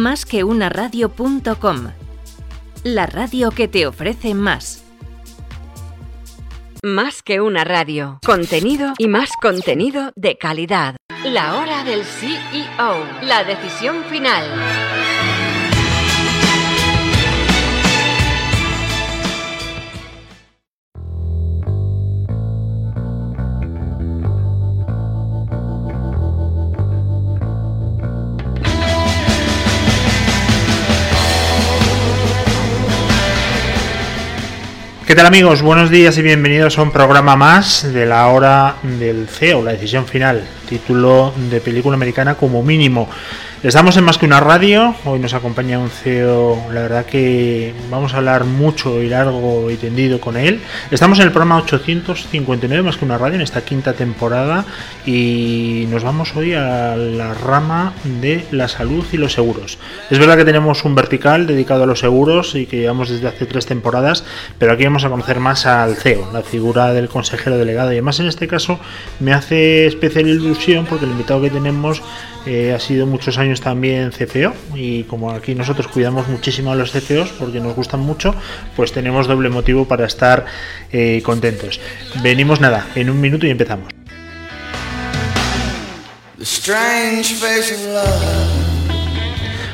Más que una radio.com. La radio que te ofrece más. Más que una radio. Contenido y más contenido de calidad. La hora del CEO. La decisión final. ¿Qué tal amigos? Buenos días y bienvenidos a un programa más de la hora del CEO, la decisión final, título de película americana como mínimo. Estamos en más que una radio, hoy nos acompaña un CEO, la verdad que vamos a hablar mucho y largo y tendido con él. Estamos en el programa 859 más que una radio en esta quinta temporada y nos vamos hoy a la rama de la salud y los seguros. Es verdad que tenemos un vertical dedicado a los seguros y que llevamos desde hace tres temporadas, pero aquí vamos a conocer más al CEO, la figura del consejero delegado y además en este caso me hace especial ilusión porque el invitado que tenemos eh, ha sido muchos años también CFO y como aquí nosotros cuidamos muchísimo a los CFOs porque nos gustan mucho, pues tenemos doble motivo para estar eh, contentos. Venimos nada, en un minuto y empezamos.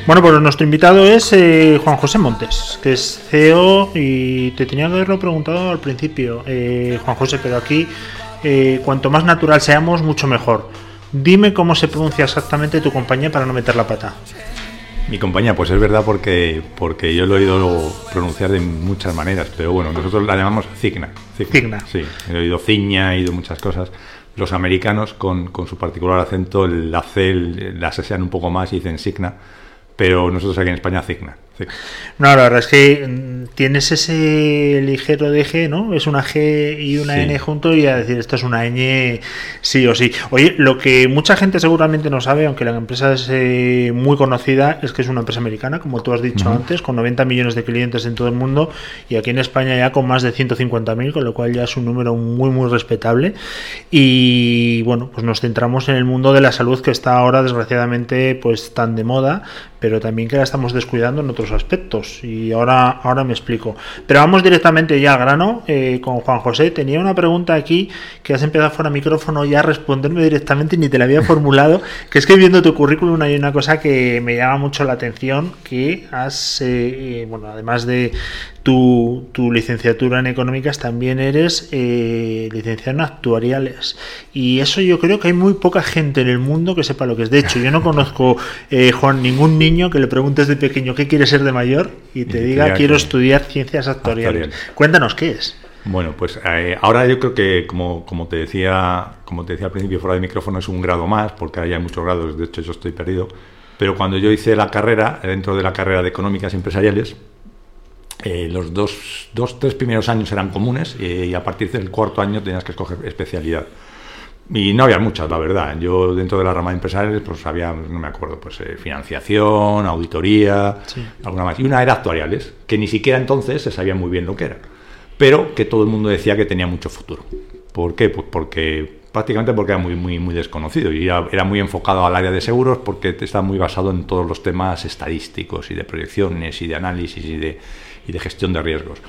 Bueno, pues nuestro invitado es eh, Juan José Montes, que es CEO y te tenía que haberlo preguntado al principio, Juan José, pero aquí cuanto más natural seamos, mucho mejor. Dime cómo se pronuncia exactamente tu compañía para no meter la pata. Mi compañía, pues es verdad porque, porque yo lo he oído pronunciar de muchas maneras, pero bueno, nosotros la llamamos Cigna. Cigna. Sí, he oído Ciña, he oído muchas cosas. Los americanos, con, con su particular acento, la C la asesan un poco más y dicen Signa, pero nosotros aquí en España Cigna. No, la verdad es que mm, tienes ese ligero de G, ¿no? Es una G y una N junto y a decir esto es una Ñ sí o sí. Oye, lo que mucha gente seguramente no sabe, aunque la empresa es eh, muy conocida, es que es una empresa americana, como tú has dicho antes, con 90 millones de clientes en todo el mundo y aquí en España ya con más de 150.000, con lo cual ya es un número muy, muy respetable. Y bueno, pues nos centramos en el mundo de la salud que está ahora desgraciadamente pues tan de moda, pero también que la estamos descuidando en otros aspectos y ahora, ahora me explico. Pero vamos directamente ya al grano eh, con Juan José. Tenía una pregunta aquí que has empezado fuera micrófono ya a responderme directamente ni te la había formulado, que es que viendo tu currículum hay una cosa que me llama mucho la atención, que has, eh, eh, bueno, además de tu, tu, licenciatura en económicas también eres eh, licenciado en actuariales. Y eso yo creo que hay muy poca gente en el mundo que sepa lo que es. De hecho, yo no conozco, eh, Juan, ningún niño que le preguntes de pequeño qué quiere ser de mayor y te diga quiero estudiar ciencias actuariales. Cuéntanos qué es. Bueno, pues eh, ahora yo creo que, como, como, te decía, como te decía al principio, fuera de micrófono es un grado más, porque ahora ya hay muchos grados, de hecho yo estoy perdido. Pero cuando yo hice la carrera, dentro de la carrera de económicas empresariales, eh, los dos, dos, tres primeros años eran comunes y a partir del cuarto año tenías que escoger especialidad. Y no había muchas, la verdad. Yo dentro de la rama de empresariales pues había, no me acuerdo, pues eh, financiación, auditoría, alguna más. Y una era actuariales, que ni siquiera entonces se sabía muy bien lo que era. Pero que todo el mundo decía que tenía mucho futuro. ¿Por qué? Pues porque prácticamente porque era muy, muy, muy desconocido y era, era, muy enfocado al área de seguros porque está muy basado en todos los temas estadísticos y de proyecciones y de análisis y de, y de gestión de riesgos.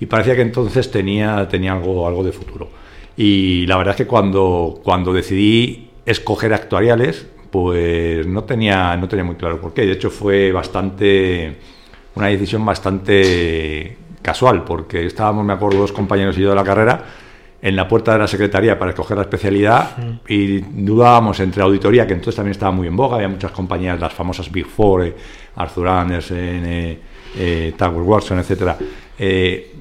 Y parecía que entonces tenía, tenía algo, algo de futuro. Y la verdad es que cuando, cuando decidí escoger actuariales, pues no tenía, no tenía muy claro por qué. De hecho, fue bastante una decisión bastante casual, porque estábamos, me acuerdo, dos compañeros y yo de la carrera en la puerta de la secretaría para escoger la especialidad y dudábamos entre auditoría, que entonces también estaba muy en boga, había muchas compañías, las famosas Big Four, eh, Arthur Andersen, eh, eh, Tower Watson, etcétera, eh,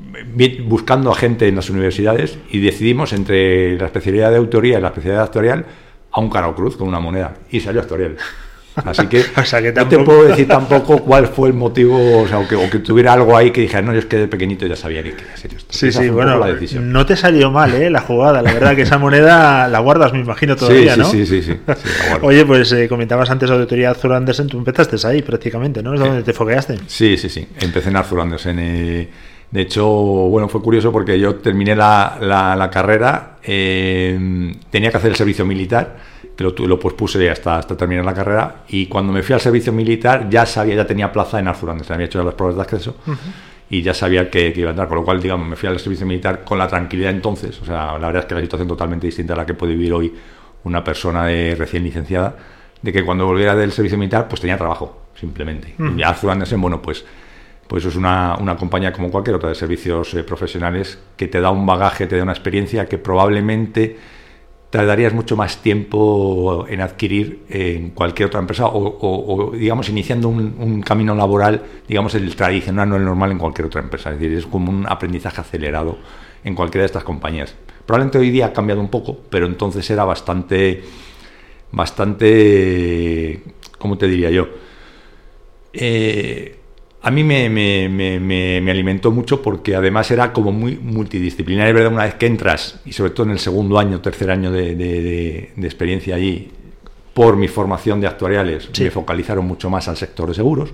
buscando a gente en las universidades y decidimos entre la especialidad de autoría y la especialidad actuarial a un caro cruz con una moneda y salió actuarial. Así que, no te puedo decir tampoco cuál fue el motivo, o sea, o que, tuviera algo ahí que dijera, no, yo es que de pequeñito ya sabía que quería ser esto. Sí, sí, bueno, no te salió mal, ¿eh? La jugada, la verdad que esa moneda la guardas, me imagino, todavía, ¿no? Sí, sí, sí. Oye, pues eh, comentabas antes auditoría Arthur Andersen, tú empezaste ahí prácticamente, ¿no? Es donde te fogueaste. Sí, sí, sí. Empecé en Arthur Andersen. Eh, de hecho, bueno, fue curioso porque yo terminé la, la, carrera, eh, tenía que hacer el servicio militar que lo, lo pospuse hasta, hasta terminar la carrera. Y cuando me fui al servicio militar, ya sabía, ya tenía plaza en Arthur Andersen, había hecho las pruebas de acceso. Y ya sabía que, que, iba a entrar, con lo cual, digamos, me fui al servicio militar con la tranquilidad entonces. O sea, la verdad es que la situación totalmente distinta a la que puede vivir hoy una persona de recién licenciada, de que cuando volviera del servicio militar, pues tenía trabajo, simplemente. Y Arthur Andersen, bueno, pues pues es una, una, compañía como cualquier otra de servicios eh, profesionales que te da un bagaje, te da una experiencia que probablemente tardarías mucho más tiempo en adquirir en cualquier otra empresa o, digamos, iniciando un, un, camino laboral, digamos, el tradicional, no el normal en cualquier otra empresa. Es decir, es como un aprendizaje acelerado en cualquiera de estas compañías. Probablemente hoy día ha cambiado un poco, pero entonces era bastante, bastante, ¿cómo te diría yo? Eh, a mí me, me, me, me, alimentó mucho porque además era como muy multidisciplinario, verdad, una vez que entras, y sobre todo en el segundo año, tercer año de, de, de, experiencia allí, por mi formación de actuariales, sí. me focalizaron mucho más al sector de seguros,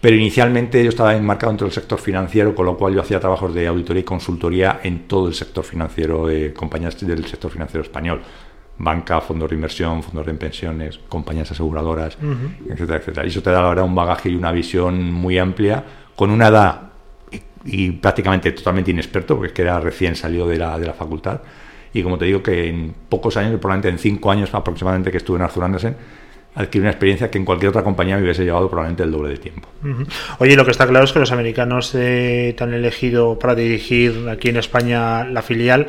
pero inicialmente yo estaba enmarcado dentro del sector financiero, con lo cual yo hacía trabajos de auditoría y consultoría en todo el sector financiero de compañías del sector financiero español banca, fondos de inversión, fondos de pensiones, compañías aseguradoras, uh -huh. etcétera, etcétera. Y eso te da la verdad un bagaje y una visión muy amplia, con una edad y, y prácticamente totalmente inexperto, porque es que era recién salido de la, de la facultad. Y como te digo, que en pocos años, probablemente en cinco años aproximadamente que estuve en Arthur Andersen, adquirir una experiencia que en cualquier otra compañía me hubiese llevado probablemente el doble de tiempo. Uh -huh. Oye, lo que está claro es que los americanos eh, te han elegido para dirigir aquí en España la filial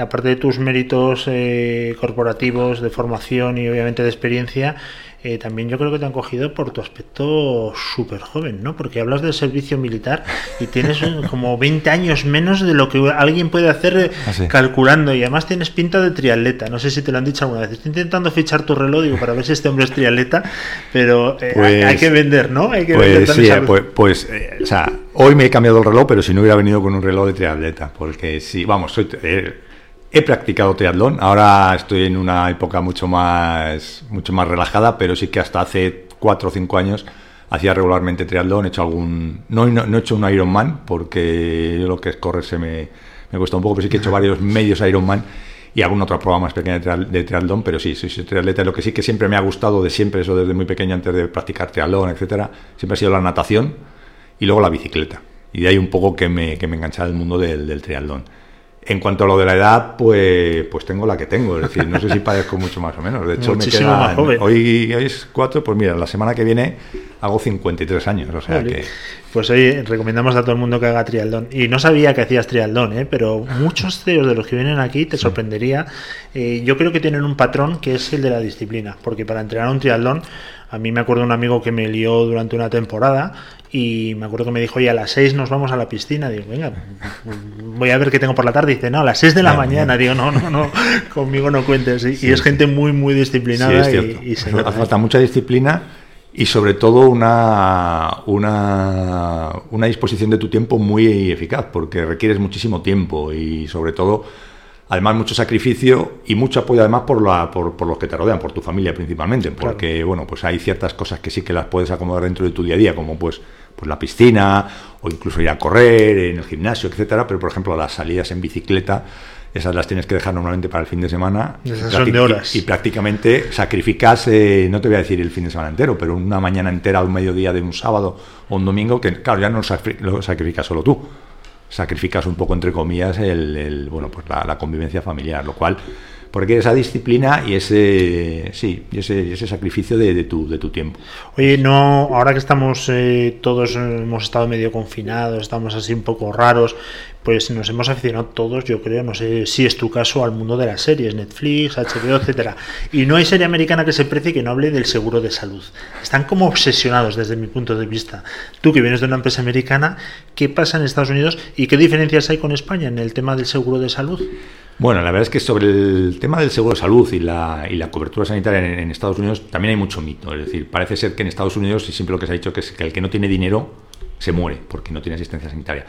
aparte de tus méritos eh, corporativos de formación y obviamente de experiencia, eh, también yo creo que te han cogido por tu aspecto súper joven, ¿no? Porque hablas del servicio militar y tienes como 20 años menos de lo que alguien puede hacer ¿Ah, sí? calculando y además tienes pinta de triatleta. No sé si te lo han dicho alguna vez. Estoy intentando fichar tu reloj digo, para ver si este hombre es triatleta, pero eh, pues, hay, hay, que vender, ¿no? Hay que pues, vender sí, pues, pues o sea, hoy me he cambiado el reloj, pero si no hubiera venido con un reloj de triatleta, porque sí, vamos, soy He practicado triatlón, ahora estoy en una época mucho más, mucho más relajada, pero sí que hasta hace 4 o 5 años hacía regularmente triatlón, he hecho algún... No, no, no he hecho un Ironman, porque yo lo que es correr se me, me cuesta un poco, pero sí que he hecho varios medios Ironman y algún otro programa más pequeño de triatlón, pero sí, soy triatleta. Lo que sí que siempre me ha gustado de siempre, eso desde muy pequeño, antes de practicar triatlón, etcétera, siempre ha sido la natación y luego la bicicleta. Y de ahí un poco que me, que me enganchaba el mundo del, del triatlón. En cuanto a lo de la edad, pues, pues tengo la que tengo. Es decir, no sé si parezco mucho más o menos. De hecho, Muchísimo me quedan, más joven. Hoy, hoy es cuatro, pues mira, la semana que viene hago 53 años. O sea que. Pues hoy recomendamos a todo el mundo que haga triatlón. Y no sabía que hacías triatlón, ¿eh? pero muchos CEOs de los que vienen aquí te sorprendería. Eh, yo creo que tienen un patrón que es el de la disciplina. Porque para entrenar un triatlón, a mí me acuerdo un amigo que me lió durante una temporada y me acuerdo que me dijo, oye, a las 6 nos vamos a la piscina. Digo, venga, voy a ver qué tengo por la tarde. Dice, no, a las 6 de la no, mañana. No. Digo, no, no, no, conmigo no cuentes. Y, sí, y es gente muy, muy disciplinada. Sí, y, y, se Hace falta mucha disciplina y sobre todo una, una, una disposición de tu tiempo muy eficaz, porque requieres muchísimo tiempo y sobre todo además mucho sacrificio y mucho apoyo además por, la, por, por, los que te rodean, por tu familia principalmente, porque claro. bueno, pues hay ciertas cosas que sí que las puedes acomodar dentro de tu día a día, como pues, pues la piscina o incluso ir a correr en el gimnasio, etcétera, pero por ejemplo las salidas en bicicleta esas las tienes que dejar normalmente para el fin de semana esas son de horas. Y, y prácticamente sacrificas, eh, no te voy a decir el fin de semana entero, pero una mañana entera, un mediodía de un sábado o un domingo, que claro, ya no lo sacrificas solo tú, sacrificas un poco, entre comillas, el, el bueno, pues la, la, convivencia familiar, lo cual, porque esa disciplina y ese, sí, ese, ese sacrificio de, tu, de tu tiempo. Oye, no, ahora que estamos eh, todos, hemos estado medio confinados, estamos así un poco raros, pues nos hemos aficionado todos, yo creo, no sé si es tu caso, al mundo de las series, Netflix, HBO, etcétera. Y no hay serie americana que se precie que no hable del seguro de salud. Están como obsesionados desde mi punto de vista. Tú que vienes de una empresa americana, ¿qué pasa en Estados Unidos y qué diferencias hay con España en el tema del seguro de salud? Bueno, la verdad es que sobre el tema del seguro de salud y la, y la cobertura sanitaria en, Estados Unidos también hay mucho mito. Es decir, parece ser que en Estados Unidos siempre lo que se ha dicho que es que el que no tiene dinero se muere porque no tiene asistencia sanitaria.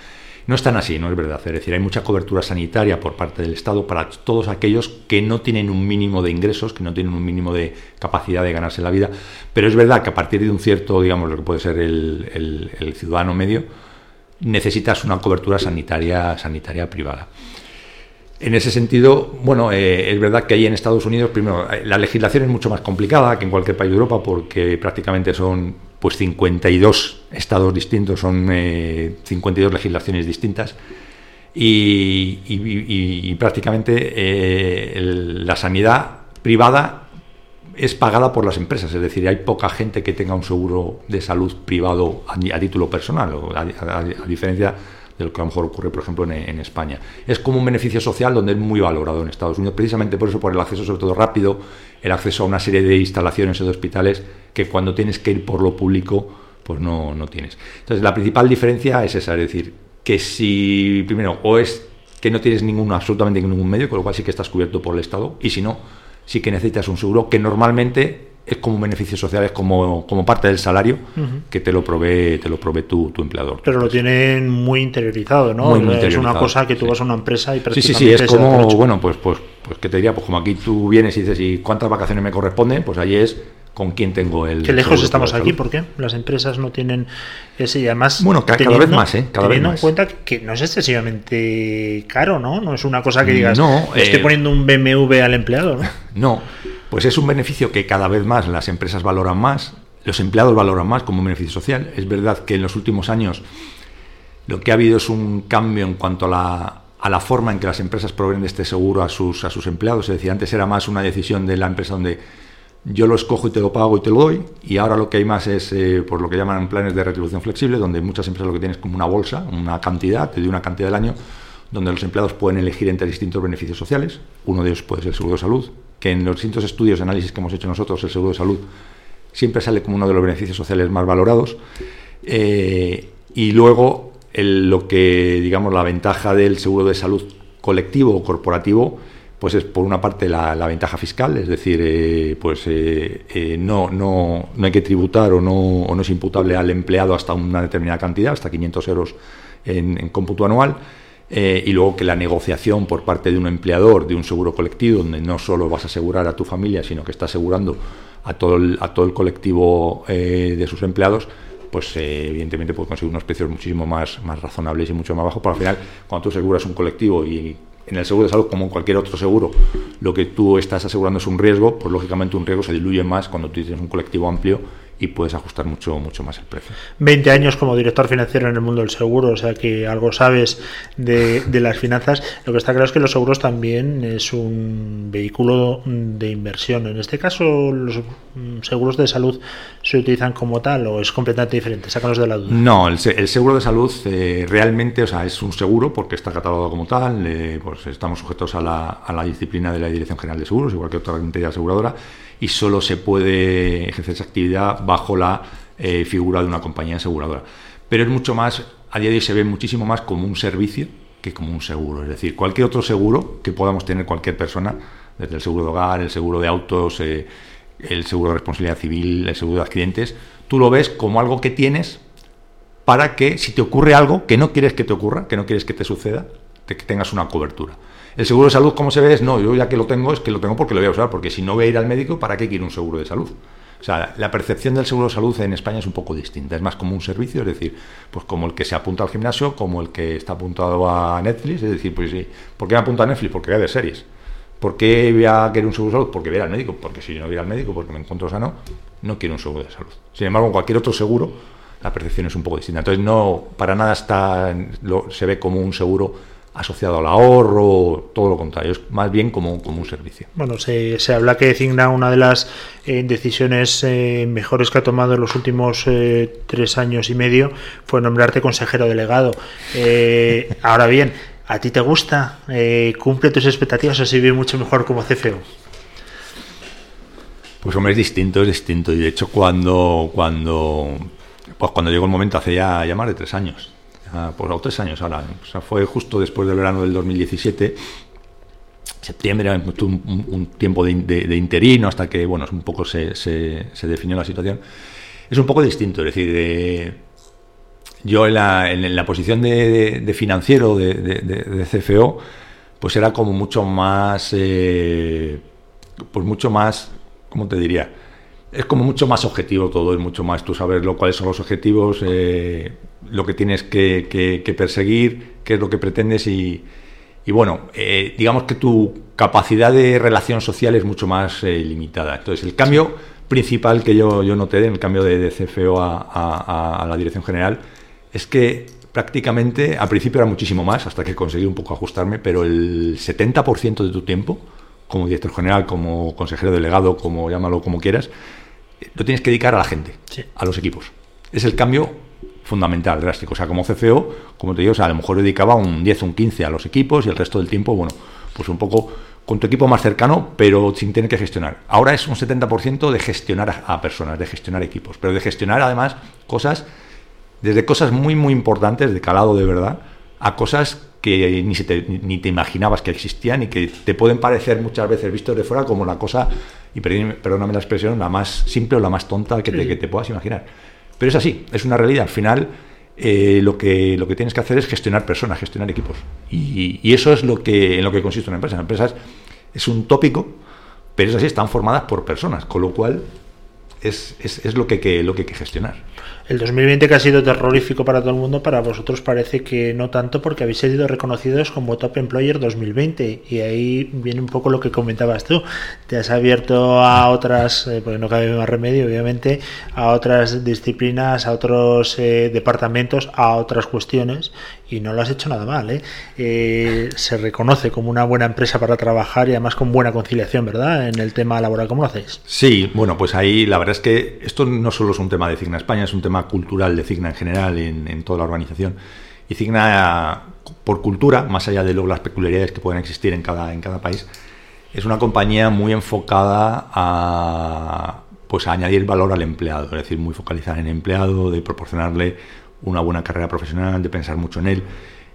No es tan así, no es verdad. Es decir, hay mucha cobertura sanitaria por parte del Estado para todos aquellos que no tienen un mínimo de ingresos, que no tienen un mínimo de capacidad de ganarse la vida. Pero es verdad que a partir de un cierto, digamos, lo que puede ser el, el, el ciudadano medio, necesitas una cobertura sanitaria, sanitaria privada. En ese sentido, bueno, eh, es verdad que ahí en Estados Unidos, primero, la legislación es mucho más complicada que en cualquier país de Europa porque prácticamente son pues 52 estados distintos, son 52 legislaciones distintas. Y, prácticamente la sanidad privada es pagada por las empresas, es decir, hay poca gente que tenga un seguro de salud privado a, título personal, a, diferencia de lo que a lo mejor ocurre, por ejemplo, en, España. Es como un beneficio social donde es muy valorado en Estados Unidos, precisamente por eso, por el acceso sobre todo rápido, el acceso a una serie de instalaciones o de hospitales que cuando tienes que ir por lo público, pues no, no tienes. Entonces, la principal diferencia es esa, es decir, que si, primero, o es que no tienes ningún, absolutamente ningún medio, con lo cual sí que estás cubierto por el Estado, y si no, sí que necesitas un seguro que normalmente es como un beneficio social, es como, como parte del salario que te lo provee, te lo provee tu, tu, empleador. Pero lo tienen muy interiorizado, ¿no? es una cosa que tú vas a una empresa y Sí, sí, sí, es como, bueno, pues, pues, pues que te diría, pues como aquí tú vienes y dices, ¿y cuántas vacaciones me corresponden? Pues allí es con quién tengo el. Qué lejos estamos aquí, ¿por qué? Las empresas no tienen ese y además. Bueno, cada, vez más, ¿eh? Cada teniendo vez en cuenta que no es excesivamente caro, ¿no? No es una cosa que digas, no, estoy eh, poniendo un BMW al empleado, ¿no? No, pues es un beneficio que cada vez más las empresas valoran más, los empleados valoran más como un beneficio social. Es verdad que en los últimos años lo que ha habido es un cambio en cuanto a la, a la forma en que las empresas proveen de este seguro a sus, a sus empleados. Es decir, antes era más una decisión de la empresa donde yo lo escojo y te lo pago y te lo doy. Y ahora lo que hay más es eh, por lo que llaman planes de retribución flexible, donde muchas empresas lo que tienen es como una bolsa, una cantidad, te doy una cantidad del año, donde los empleados pueden elegir entre distintos beneficios sociales. Uno de ellos puede ser el seguro de salud, que en los distintos estudios, análisis que hemos hecho nosotros, el seguro de salud siempre sale como uno de los beneficios sociales más valorados. Eh, y luego lo que, digamos, la ventaja del seguro de salud colectivo o corporativo pues es por una parte la, ventaja fiscal, es decir, eh, pues eh, eh, no, no, no, hay que tributar o no, o no, es imputable al empleado hasta una determinada cantidad, hasta 500 euros en, cómputo anual, y luego que la negociación por parte de un empleador de un seguro colectivo, donde no solo vas a asegurar a tu familia, sino que está asegurando a todo el, a todo el colectivo de sus empleados, pues evidentemente puede conseguir unos precios muchísimo más, más razonables y mucho más bajos, pero al final cuando tú aseguras un colectivo y en el seguro de salud, como en cualquier otro seguro, lo que tú estás asegurando es un riesgo, pues lógicamente un riesgo se diluye más cuando tú tienes un colectivo amplio y puedes ajustar mucho, mucho más el precio. 20 años como director financiero en el mundo del seguro, o sea que algo sabes de, las finanzas. Lo que está claro es que los seguros también es un vehículo de inversión. En este caso, los seguros de salud se utilizan como tal o es completamente diferente. Sácanos de la duda. No, el, seguro de salud eh, realmente, o sea, es un seguro porque está catalogado como tal. Eh, pues estamos sujetos a la, a la disciplina de la Dirección General de Seguros, igual que otra entidad aseguradora y solo se puede ejercer esa actividad bajo la eh, figura de una compañía aseguradora. Pero es mucho más, a día de hoy se ve muchísimo más como un servicio que como un seguro. Es decir, cualquier otro seguro que podamos tener cualquier persona, desde el seguro de hogar, el seguro de autos, el seguro de responsabilidad civil, el seguro de accidentes, tú lo ves como algo que tienes para que si te ocurre algo que no quieres que te ocurra, que no quieres que te suceda, tengas una cobertura. El seguro de salud, como se ve, es no, yo ya que lo tengo, es que lo tengo porque lo voy a usar, porque si no voy a ir al médico, ¿para qué quiero un seguro de salud? O sea, la percepción del seguro de salud en España es un poco distinta, es más como un servicio, es decir, pues como el que se apunta al gimnasio, como el que está apuntado a Netflix, es decir, pues sí, ¿por qué me apunta a Netflix? Porque voy a series. ¿Por qué voy a querer un seguro de salud? Porque voy al médico, porque si no voy al médico, porque me encuentro sano, no quiero un seguro de salud. Sin embargo, cualquier otro seguro, la percepción es un poco distinta. Entonces, no, para nada está, se ve como un seguro asociado al ahorro, todo lo contrario, es más bien como, como un servicio. Bueno, se, habla que Cigna una de las eh, decisiones eh, mejores que ha tomado en los últimos eh, tres años y medio fue nombrarte consejero delegado. ahora bien, ¿a ti te gusta? ¿Cumple tus expectativas o se vive mucho mejor como CFO? Pues hombre, es distinto, es distinto. Y de hecho cuando, cuando, pues cuando llegó el momento hace ya, más de tres años, pues, tres años ahora. O sea, fue justo después del verano del 2017. Septiembre era un, tiempo de, interino hasta que, bueno, un poco se, se, definió la situación. Es un poco distinto, es decir, yo en la, en la posición de, financiero de, CFO, pues era como mucho más, eh, pues mucho más, ¿cómo te diría? Es como mucho más objetivo todo, es mucho más tú sabes lo, cuáles son los objetivos, eh, lo que tienes que, perseguir, qué es lo que pretendes y, bueno, eh, digamos que tu capacidad de relación social es mucho más limitada. Entonces, el cambio principal que yo, yo noté en el cambio de, CFO a, la dirección general es que prácticamente, al principio era muchísimo más, hasta que conseguí un poco ajustarme, pero el 70% de tu tiempo, como director general, como consejero delegado, como llámalo como quieras, lo tienes que dedicar a la gente, a los equipos. Es el cambio fundamental, drástico. O sea, como CFO, como te digo, a lo mejor dedicaba un 10 o un 15 a los equipos y el resto del tiempo, bueno, pues un poco con tu equipo más cercano, pero sin tener que gestionar. Ahora es un 70% de gestionar a, personas, de gestionar equipos, pero de gestionar además cosas, desde cosas muy, muy importantes, de calado de verdad, a cosas que ni, te, ni te imaginabas que existían y que te pueden parecer muchas veces vistos de fuera como la cosa, y perdóname la expresión, la más simple o la más tonta que te, que te puedas imaginar. Pero es así, es una realidad. Al final, eh, lo, que, lo que tienes que hacer es gestionar personas, gestionar equipos. Y, eso es lo que, en lo que consiste una empresa. La empresa es, un tópico, pero es así, están formadas por personas, con lo cual es, es, lo, que, lo que hay que gestionar. El 2020 que ha sido terrorífico para todo el mundo, para vosotros parece que no tanto porque habéis sido reconocidos como Top Employer 2020 y ahí viene un poco lo que comentabas tú. Te has abierto a otras, eh, porque no cabe más remedio obviamente, a otras disciplinas, a otros eh, departamentos, a otras cuestiones y no lo has hecho nada mal. ¿eh? ¿eh? se reconoce como una buena empresa para trabajar y además con buena conciliación, ¿verdad? En el tema laboral, ¿cómo lo hacéis? Sí, bueno, pues ahí la verdad es que esto no solo es un tema de Cigna España, es un tema cultural de Cigna en general, en, toda la organización. Y Cigna, por cultura, más allá de luego las peculiaridades que pueden existir en cada, en cada país, es una compañía muy enfocada a pues a añadir valor al empleado, es decir, muy focalizada en el empleado, de proporcionarle una buena carrera profesional, de pensar mucho en él.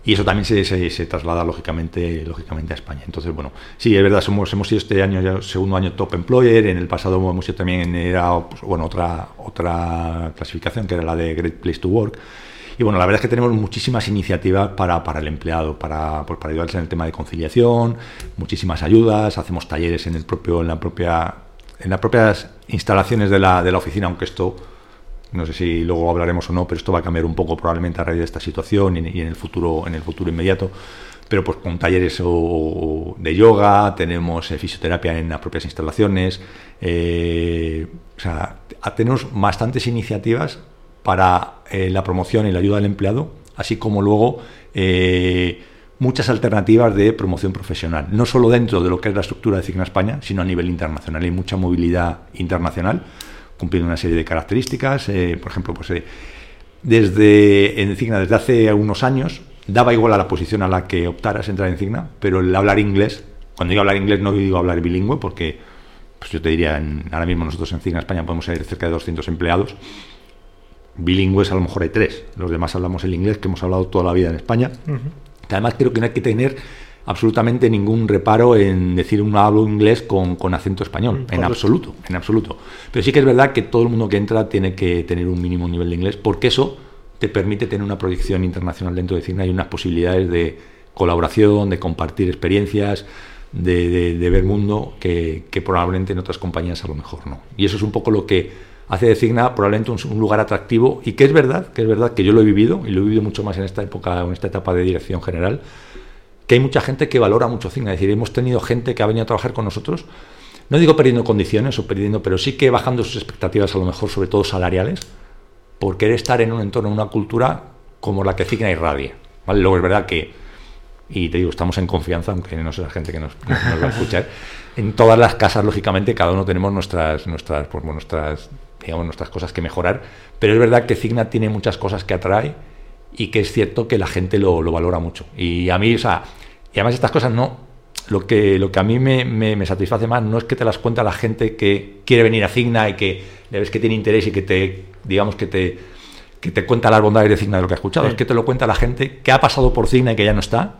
Y eso también se, se, traslada lógicamente, lógicamente a España. Entonces, bueno, sí, es verdad, somos, hemos sido este año, ya segundo año top employer, en el pasado hemos sido también, era pues, bueno, otra, otra clasificación que era la de Great Place to Work. Y bueno, la verdad es que tenemos muchísimas iniciativas para, para el empleado, para, pues, para ayudarles en el tema de conciliación, muchísimas ayudas, hacemos talleres en el propio, en la propia, en las propias instalaciones de la, de la oficina, aunque esto no sé si luego hablaremos o no, pero esto va a cambiar un poco probablemente a raíz de esta situación y en el futuro, en el futuro inmediato. Pero pues con talleres de yoga, tenemos eh, fisioterapia en las propias instalaciones. Eh, o sea, tenemos bastantes iniciativas para eh, la promoción y la ayuda al empleado, así como luego muchas alternativas de promoción profesional, no solo dentro de lo que es la estructura de Cigna España, sino a nivel internacional. Hay mucha movilidad internacional cumpliendo una serie de características. Eh, por ejemplo, pues eh, desde en Cigna, desde hace unos años, daba igual a la posición a la que optaras entrar en Cigna, pero el hablar inglés, cuando digo hablar inglés no digo hablar bilingüe, porque pues yo te diría, ahora mismo nosotros en Cigna España podemos ser cerca de 200 empleados, bilingües a lo mejor hay tres, los demás hablamos el inglés que hemos hablado toda la vida en España. Además creo que no hay que tener absolutamente ningún reparo en decir un hablo inglés con, acento español, mm, en absoluto, en absoluto. Pero sí que es verdad que todo el mundo que entra tiene que tener un mínimo nivel de inglés, porque eso te permite tener una proyección internacional dentro de Cigna y unas posibilidades de colaboración, de compartir experiencias, de, ver mundo que, probablemente en otras compañías a lo mejor no. Y eso es un poco lo que hace de Cigna probablemente un, un, lugar atractivo y que es verdad, que es verdad que yo lo he vivido y lo he vivido mucho más en esta época, en esta etapa de dirección general, que hay mucha gente que valora mucho Cigna. Es decir, hemos tenido gente que ha venido a trabajar con nosotros, no digo perdiendo condiciones o perdiendo, pero sí que bajando sus expectativas, a lo mejor, sobre todo salariales, por querer estar en un entorno, en una cultura como la que Cigna irradia. ¿vale? Luego es verdad que, y te digo, estamos en confianza, aunque no sea la gente que nos, va a escuchar, en todas las casas, lógicamente, cada uno tenemos nuestras, nuestras, pues, nuestras, digamos, nuestras cosas que mejorar, pero es verdad que Cigna tiene muchas cosas que atrae y que es cierto que la gente lo, valora mucho. Y a mí, o sea, y además estas cosas no, lo que, lo que a mí me, satisface más no es que te las cuenta la gente que quiere venir a Cigna y que le ves que tiene interés y que te, digamos, que te, que te cuenta las bondades de Cigna de lo que ha escuchado, es que te lo cuenta la gente que ha pasado por Cigna y que ya no está,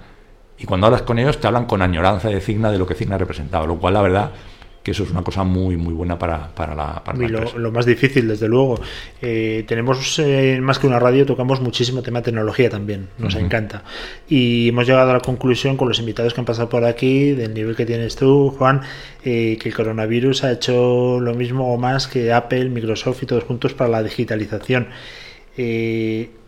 y cuando hablas con ellos te hablan con añoranza de Cigna, de lo que Cigna ha representado, lo cual la verdad que eso es una cosa muy muy buena para, para la, para y lo, más difícil, desde luego. Eh, tenemos eh, más que una radio, tocamos muchísimo tema de tecnología también, nos encanta. Y hemos llegado a la conclusión con los invitados que han pasado por aquí, del nivel que tienes tú, Juan, eh, que el coronavirus ha hecho lo mismo o más que Apple, Microsoft y todos juntos para la digitalización.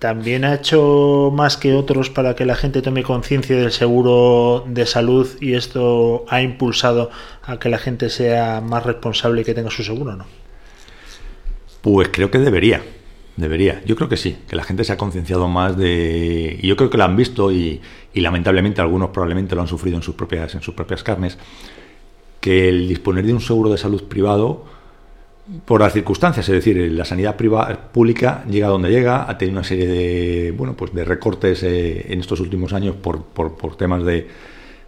También ha hecho más que otros para que la gente tome conciencia del seguro de salud y esto ha impulsado a que la gente sea más responsable y que tenga su seguro, ¿no? Pues creo que debería, debería. Yo creo que sí, que la gente se ha concienciado más de, y yo creo que lo han visto y, y lamentablemente algunos probablemente lo han sufrido en sus propias, en sus propias carnes, que el disponer de un seguro de salud privado por las circunstancias, es decir, la sanidad privada, pública llega donde llega, ha tenido una serie de, bueno, pues de recortes eh, en estos últimos años por, por, temas de,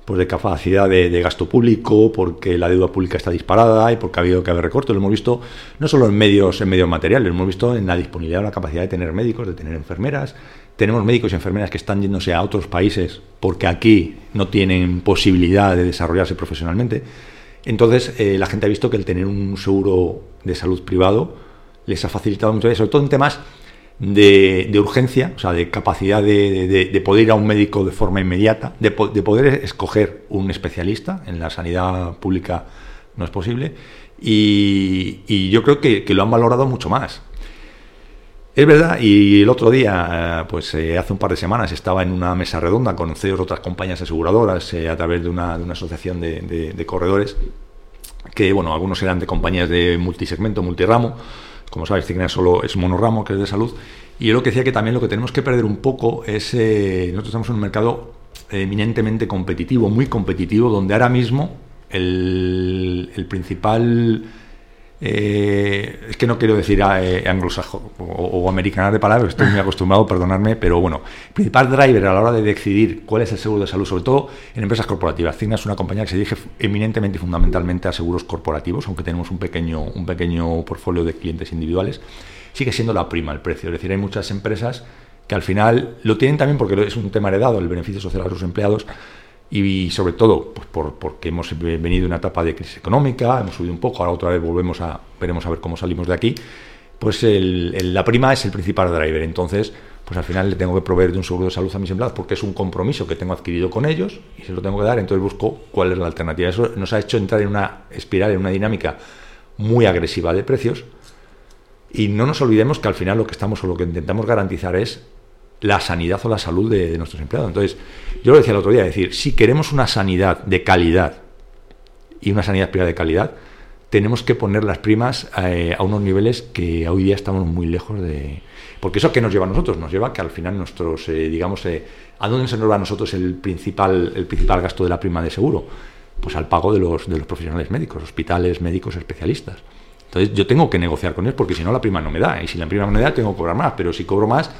pues de capacidad de, gasto público, porque la deuda pública está disparada y porque ha habido que haber recortes. Lo hemos visto no solo en medios, en medios materiales, lo hemos visto en la disponibilidad o la capacidad de tener médicos, de tener enfermeras. Tenemos médicos y enfermeras que están yéndose a otros países porque aquí no tienen posibilidad de desarrollarse profesionalmente. Entonces, eh, la gente ha visto que el tener un seguro de salud privado les ha facilitado mucho, sobre todo en temas de, urgencia, o sea, de capacidad de, poder ir a un médico de forma inmediata, de, poder escoger un especialista. En la sanidad pública no es posible. Y, yo creo que, lo han valorado mucho más. Es verdad, y el otro día, pues eh, hace un par de semanas, estaba en una mesa redonda con CEOs de otras compañías aseguradoras eh, a través de una, asociación de, corredores, que, bueno, algunos eran de compañías de multisegmento, multiramo, como sabéis, Cigna solo es monoramo, que es de salud, y yo lo que decía que también lo que tenemos que perder un poco es, eh, nosotros estamos en un mercado eminentemente competitivo, muy competitivo, donde ahora mismo el principal eh, es que no quiero decir eh, anglosajón o, americana de palabras, estoy muy acostumbrado, perdonadme, pero bueno, el principal driver a la hora de decidir cuál es el seguro de salud, sobre todo en empresas corporativas. Cigna es una compañía que se dirige eminentemente y fundamentalmente a seguros corporativos, aunque tenemos un pequeño, un pequeño portfolio de clientes individuales, sigue siendo la prima el precio. Es decir, hay muchas empresas que al final lo tienen también porque es un tema heredado, el beneficio social a sus empleados, y sobre todo pues por, porque hemos venido de una etapa de crisis económica, hemos subido un poco, ahora otra vez volvemos a, veremos a ver cómo salimos de aquí, pues la prima es el principal driver. Entonces, pues al final le tengo que proveer de un seguro de salud a mis empleados porque es un compromiso que tengo adquirido con ellos y se lo tengo que dar, entonces busco cuál es la alternativa. Eso nos ha hecho entrar en una espiral, en una dinámica muy agresiva de precios y no nos olvidemos que al final lo que estamos o lo que intentamos garantizar es la sanidad o la salud de, nuestros empleados. Entonces, yo lo decía el otro día, es decir, si queremos una sanidad de calidad y una sanidad privada de calidad, tenemos que poner las primas eh, a unos niveles que hoy día estamos muy lejos de... Porque eso que nos lleva a nosotros, nos lleva a que al final nuestros, eh, digamos, eh, ¿a dónde se nos va a nosotros el principal, el principal gasto de la prima de seguro? Pues al pago de los, de los profesionales médicos, hospitales, médicos, especialistas. Entonces yo tengo que negociar con ellos porque si no la prima no me da. Y si la prima no me da, tengo que cobrar más. Pero si cobro más,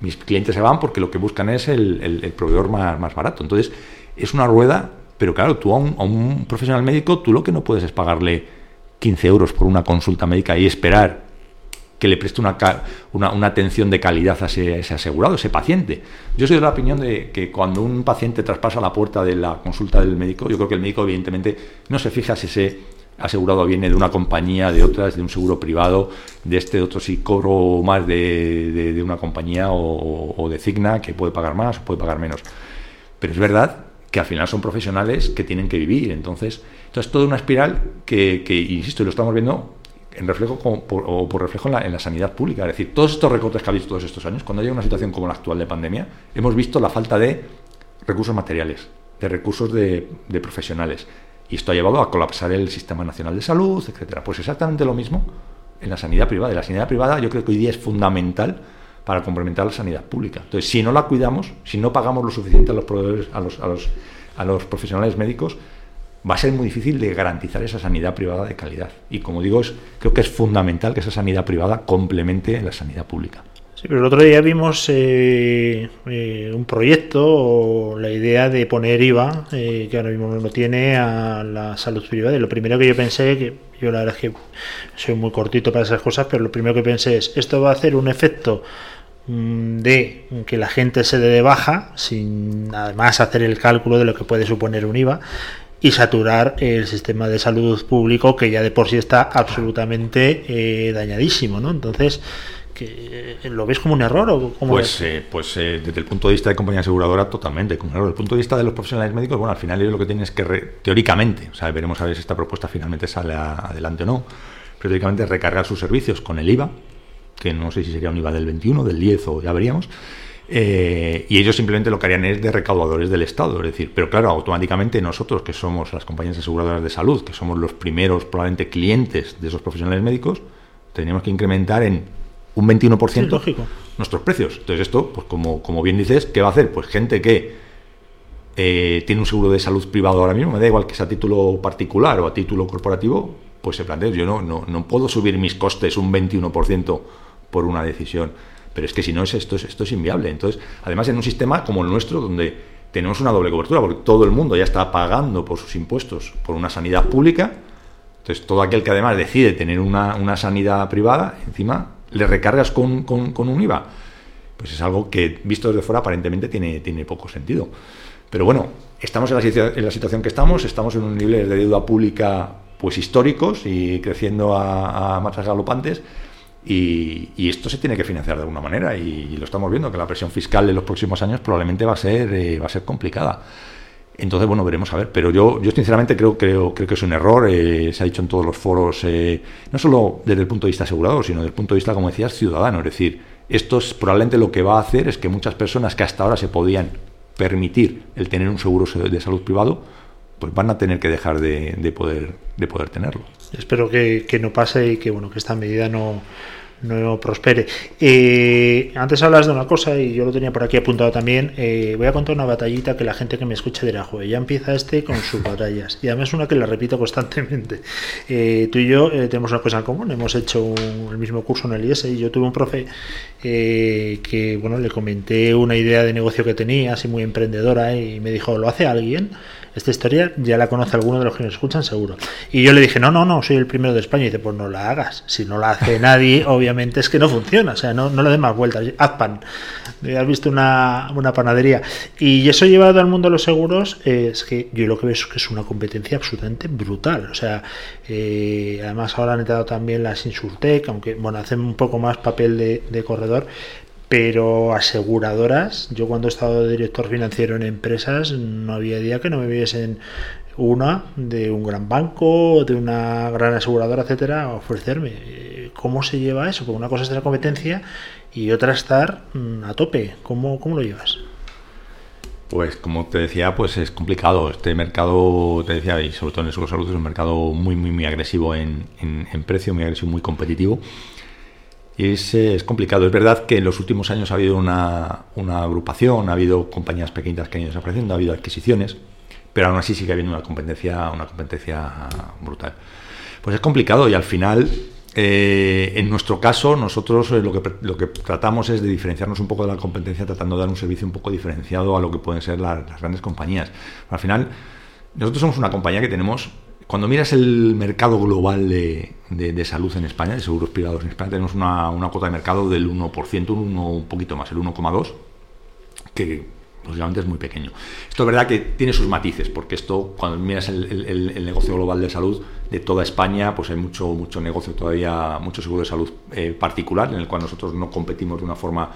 mis clientes se van porque lo que buscan es el, proveedor más, más, barato. Entonces, es una rueda, pero claro, tú a un, profesional médico, tú lo que no puedes es pagarle 15 euros por una consulta médica y esperar que le preste una, una, atención de calidad a ese, asegurado, ese paciente. Yo soy de la opinión de que cuando un paciente traspasa la puerta de la consulta del médico, yo creo que el médico evidentemente no se fija si ese asegurado viene de una compañía, de otras, de un seguro privado, de este otro si cobro más de, de, una compañía o, de Cigna que puede pagar más o puede pagar menos. Pero es verdad que al final son profesionales que tienen que vivir. Entonces, entonces toda una espiral que, que insisto, y lo estamos viendo en reflejo o por reflejo en la, sanidad pública. Es decir, todos estos recortes que ha visto todos estos años, cuando hay una situación como la actual de pandemia, hemos visto la falta de recursos materiales, de recursos de profesionales, y esto ha llevado a colapsar el Sistema Nacional de Salud, etcétera. Pues exactamente lo mismo en la sanidad privada. Y la sanidad privada yo creo que hoy día es fundamental para complementar la sanidad pública. Entonces, si no la cuidamos, si no pagamos lo suficiente a los proveedores, a los, a los, a los profesionales médicos, va a ser muy difícil de garantizar esa sanidad privada de calidad. Y como digo, es, creo que es fundamental que esa sanidad privada complemente la sanidad pública. Sí, pero el otro día vimos eh, eh, un proyecto o la idea de poner IVA, eh, que ahora mismo no tiene, a la salud privada. Y lo primero que yo pensé, que yo la verdad es que soy muy cortito para esas cosas, pero lo primero que pensé es, esto va a hacer un efecto mm, de que la gente se dé de baja, sin además hacer el cálculo de lo que puede suponer un IVA, y saturar el sistema de salud público que ya de por sí está absolutamente dañadísimo, ¿no? Entonces, que lo ves como un error o como pues eh, pues eh, desde el punto de vista de compañía aseguradora totalmente como un error desde el punto de vista de los profesionales médicos bueno al final ellos lo que tienen es que teóricamente o sea veremos a ver si esta propuesta finalmente sale adelante o no pero teóricamente recargar sus servicios con el IVA que no sé si sería un IVA del 21, del 10 o ya veríamos. Eh, y ellos simplemente lo que harían es de recaudadores del Estado, es decir, pero claro, automáticamente nosotros, que somos las compañías aseguradoras de salud, que somos los primeros probablemente clientes de esos profesionales médicos, tenemos que incrementar en un 21% nuestros precios. Entonces esto, pues como, como bien dices, ¿qué va a hacer? Pues gente que eh, tiene un seguro de salud privado ahora mismo, me da igual que sea a título particular o a título corporativo, pues se plantea, yo no, no, no puedo subir mis costes un 21% por una decisión pero es que si no, es esto, es, esto es inviable. Entonces, además en un sistema como el nuestro, donde tenemos una doble cobertura, porque todo el mundo ya está pagando por sus impuestos por una sanidad pública, entonces todo aquel que además decide tener una, sanidad privada, encima le recargas con, un IVA. Pues es algo que, visto desde fuera, aparentemente tiene, tiene poco sentido. Pero bueno, estamos en la, en situación que estamos, estamos en un nivel de deuda pública pues históricos y creciendo a, a marchas galopantes y, esto se tiene que financiar de alguna manera y, lo estamos viendo, que la presión fiscal en los próximos años probablemente va a ser, eh, va a ser complicada. Entonces, bueno, veremos a ver. Pero yo, yo sinceramente creo, creo, creo que es un error. Eh, se ha dicho en todos los foros, eh, no solo desde el punto de vista asegurador, sino desde el punto de vista, como decías, ciudadano. Es decir, esto es, probablemente lo que va a hacer es que muchas personas que hasta ahora se podían permitir el tener un seguro de salud privado, pues van a tener que dejar de, de poder, de poder tenerlo. Espero que, que no pase y que bueno que esta medida no, no prospere. Eh, antes hablas de una cosa y yo lo tenía por aquí apuntado también. Eh, voy a contar una batallita que la gente que me escuche dirá, joder, ya empieza este con sus batallas. Y además una que la repito constantemente. Eh, tú y yo tenemos una cosa en común, hemos hecho el mismo curso en el IES y yo tuve un profe que, bueno, le comenté una idea de negocio que tenía, así muy emprendedora, y me dijo, ¿lo hace alguien? Esta historia ya la conoce alguno de los que nos escuchan, seguro. Y yo le dije, no, no, no, soy el primero de España. Y dice, pues no la hagas. Si no la hace nadie, obviamente es que no funciona. O sea, no, no le des más vueltas. Haz pan. Has visto una, una panadería. Y eso llevado al mundo de los seguros, es que yo lo que veo es que es una competencia absolutamente brutal. O sea, eh, además ahora han entrado también las Insurtech, aunque, bueno, hacen un poco más papel de, de corredor, pero aseguradoras, yo cuando he estado director financiero en empresas, no había día que no me viesen una de un gran banco, de una gran aseguradora, etcétera, a ofrecerme. ¿Cómo se lleva eso? Porque una cosa es la competencia y otra estar mm, a tope. ¿Cómo, cómo lo llevas? Pues como te decía, pues es complicado. Este mercado, te decía, y sobre todo en el seguro salud, es un mercado muy, muy, muy agresivo en, en precio, muy agresivo, muy competitivo es, es, complicado. Es verdad que en los últimos años ha habido una, agrupación, ha habido compañías pequeñas que han ido desapareciendo, ha habido adquisiciones, pero aún así sigue habiendo una competencia, una competencia brutal. Pues es complicado y al final, eh, en nuestro caso, nosotros eh, lo, que, lo que tratamos es de diferenciarnos un poco de la competencia, tratando de dar un servicio un poco diferenciado a lo que pueden ser las, las grandes compañías. Al final, nosotros somos una compañía que tenemos cuando miras el mercado global de, de, salud en España, de seguros privados en España, tenemos una, una cuota de mercado del 1%, un, un poquito más, el 1,2%, que lógicamente es muy pequeño. Esto es verdad que tiene sus matices, porque esto, cuando miras el, el, negocio global de salud de toda España, pues hay mucho, mucho negocio todavía, mucho seguro de salud eh, particular, en el cual nosotros no competimos de una forma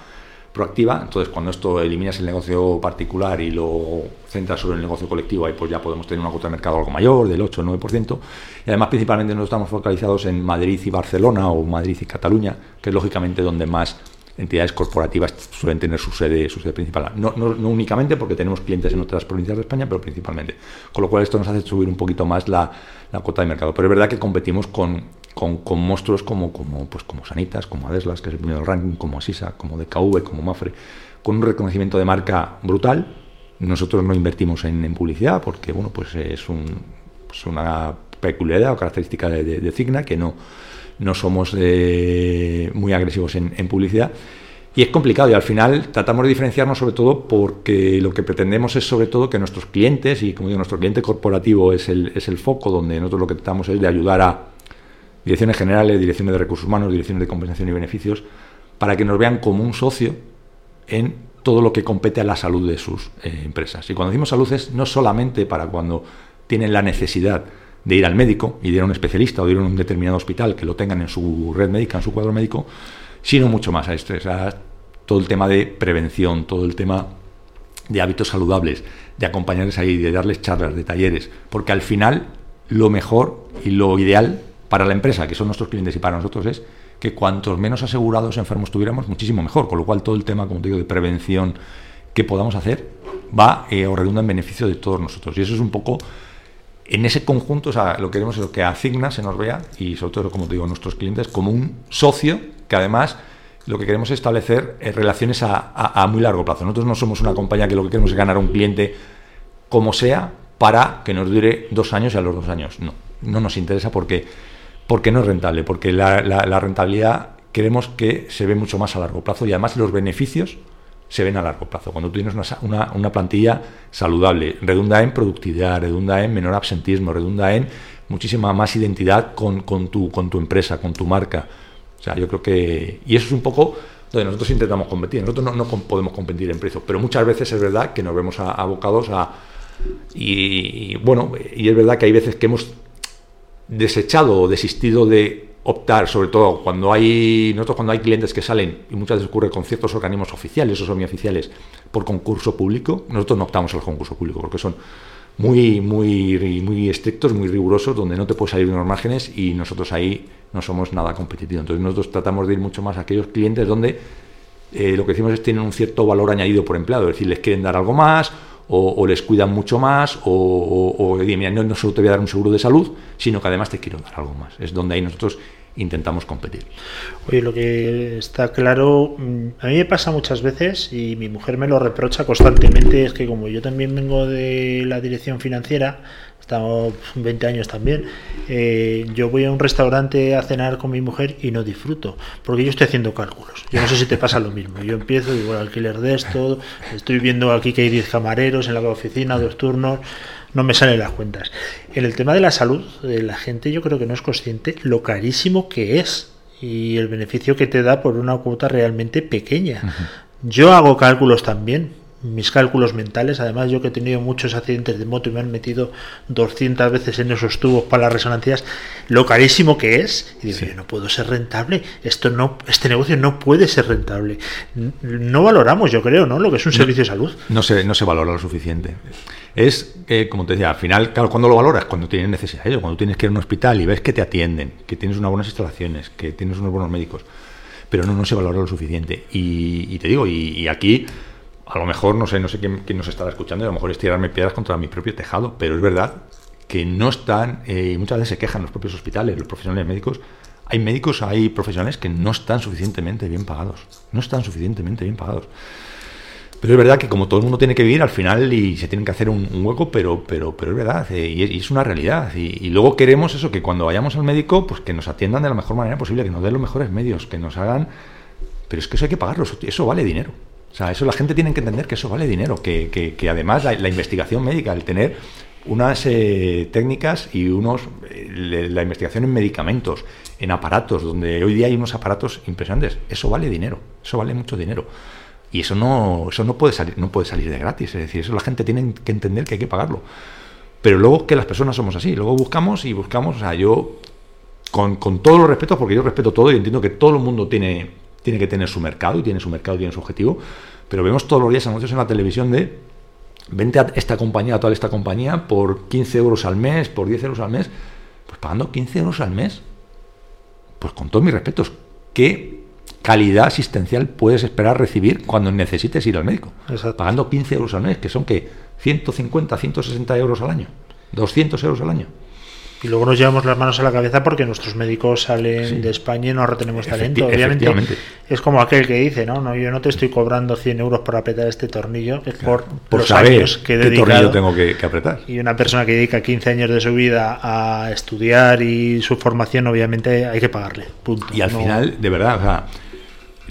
proactiva. Entonces, cuando esto eliminas el negocio particular y lo centras sobre el negocio colectivo, ahí pues ya podemos tener una cuota de mercado algo mayor, del 8 o 9%. Y además, principalmente, no estamos focalizados en Madrid y Barcelona o Madrid y Cataluña, que es lógicamente donde más entidades corporativas suelen tener su sede, su sede principal. No, únicamente porque tenemos clientes en otras provincias de España, pero principalmente. Con lo cual esto nos hace subir un poquito más la, la cuota de mercado. Pero es verdad que competimos con, con, monstruos como, como, pues como Sanitas, como Adeslas, que es el primero del ranking, como Asisa, como DKV, como Mafre, con un reconocimiento de marca brutal. Nosotros no invertimos en, en publicidad porque bueno, pues es, pues una peculiaridad o característica de, de, Cigna que no no somos eh, muy agresivos en, publicidad. Y es complicado y al final tratamos de diferenciarnos sobre todo porque lo que pretendemos es sobre todo que nuestros clientes, y como digo, nuestro cliente corporativo es el, es el foco donde nosotros lo que tratamos es de ayudar a direcciones generales, direcciones de recursos humanos, direcciones de compensación y beneficios, para que nos vean como un socio en todo lo que compete a la salud de sus eh, empresas. Y cuando decimos salud es no solamente para cuando tienen la necesidad de ir al médico y de ir a un especialista o de ir a un determinado hospital que lo tengan en su red médica, en su cuadro médico, sino mucho más a esto. todo el tema de prevención, todo el tema de hábitos saludables, de acompañarles ahí, de darles charlas, de talleres, porque al final lo mejor y lo ideal para la empresa, que son nuestros clientes y para nosotros, es que cuantos menos asegurados enfermos tuviéramos, muchísimo mejor. Con lo cual todo el tema, como te digo, de prevención que podamos hacer va eh, o redunda en beneficio de todos nosotros. Y eso es un poco, en ese conjunto, o sea, lo que queremos es lo que asigna se nos vea, y sobre todo, como te digo, nuestros clientes, como un socio que además lo que queremos es establecer eh, relaciones a, muy largo plazo. Nosotros no somos una compañía que lo que queremos es ganar a un cliente como sea para que nos dure dos años y a los dos años. No, no nos interesa porque, porque no es rentable, porque la, la rentabilidad queremos que se ve mucho más a largo plazo y además los beneficios se ven a largo plazo. Cuando tú tienes una, una, plantilla saludable, redunda en productividad, redunda en menor absentismo, redunda en muchísima más identidad con, con, tu, con tu empresa, con tu marca. O sea, yo creo que... Y eso es un poco donde nosotros intentamos competir. Nosotros no, no podemos competir en precios, pero muchas veces es verdad que nos vemos abocados a... y, bueno, y es verdad que hay veces que hemos desechado o desistido de optar, sobre todo cuando hay nosotros cuando hay clientes que salen y muchas veces ocurre con ciertos organismos oficiales o semioficiales por concurso público, nosotros no optamos al concurso público porque son muy muy muy estrictos, muy rigurosos, donde no te puedes salir de unos márgenes y nosotros ahí no somos nada competitivos. Entonces nosotros tratamos de ir mucho más a aquellos clientes donde eh, lo que decimos es tienen un cierto valor añadido por empleado, es decir, les quieren dar algo más o, les cuidan mucho más, o, o, no, no, solo te voy a dar un seguro de salud, sino que además te quiero dar algo más. Es donde ahí nosotros intentamos competir. Oye, lo que está claro, mm, a mí me pasa muchas veces y mi mujer me lo reprocha constantemente, es que como yo también vengo de la dirección financiera, estamos 20 años también, eh, yo voy a un restaurante a cenar con mi mujer y no disfruto, porque yo estoy haciendo cálculos. Yo no sé si te pasa lo mismo. Yo empiezo, digo, el alquiler de esto, estoy viendo aquí que hay 10 camareros en la oficina, dos turnos, no me salen las cuentas. En el tema de la salud, eh, la gente yo creo que no es consciente lo carísimo que es y el beneficio que te da por una cuota realmente pequeña. Yo hago cálculos también, mis cálculos mentales. Además, yo que he tenido muchos accidentes de moto y me han metido 200 veces en esos tubos para las resonancias, lo carísimo que es. Y digo, no puedo ser rentable. Esto no, este negocio no puede ser rentable. No valoramos, yo creo, ¿no? Lo que es un servicio de salud. No se, no se valora lo suficiente. Es, eh, como te decía, al final, claro, cuando lo valoras? Cuando tienes necesidad cuando tienes que ir a un hospital y ves que te atienden, que tienes unas buenas instalaciones, que tienes unos buenos médicos. Pero no, no se valora lo suficiente. Y, te digo, y aquí a lo mejor, no sé, no sé quién, nos estará escuchando, y a lo mejor es tirarme piedras contra mi propio tejado, pero es verdad que no están, eh, y muchas veces se quejan los propios hospitales, los profesionales médicos, hay médicos, hay profesionales que no están suficientemente bien pagados, no están suficientemente bien pagados. Pero es verdad que como todo el mundo tiene que vivir al final y se tienen que hacer un, hueco, pero, pero, pero es verdad, eh, y, es, una realidad. Y, y, luego queremos eso, que cuando vayamos al médico, pues que nos atiendan de la mejor manera posible, que nos den los mejores medios, que nos hagan... Pero es que eso hay que pagarlo, eso vale dinero. O sea, eso la gente tiene que entender que eso vale dinero, que, que, además la, investigación médica, el tener unas eh, técnicas y unos eh, la investigación en medicamentos, en aparatos, donde hoy día hay unos aparatos impresionantes, eso vale dinero, eso vale mucho dinero. Y eso no, eso no puede salir, no puede salir de gratis, es decir, eso la gente tiene que entender que hay que pagarlo. Pero luego que las personas somos así, luego buscamos y buscamos, o sea, yo con, con todos los respetos, porque yo respeto todo y entiendo que todo el mundo tiene tiene que tener su mercado y tiene su mercado, y tiene su objetivo, pero vemos todos los días anuncios en la televisión de vente a esta compañía, a toda esta compañía, por 15 euros al mes, por 10 euros al mes, pues pagando 15 euros al mes, pues con todos mis respetos, ¿qué calidad asistencial puedes esperar recibir cuando necesites ir al médico? Pagando 15 euros al mes, que son que 150, 160 euros al año, 200 euros al año. Y luego nos llevamos las manos a la cabeza porque nuestros médicos salen de España y no retenemos talento. Obviamente es como aquel que dice, no, no, yo no te estoy cobrando 100 euros por apretar este tornillo, es por, los años que he qué tornillo tengo que, apretar. Y una persona que dedica 15 años de su vida a estudiar y su formación, obviamente hay que pagarle. Punto. Y al final, de verdad, o sea,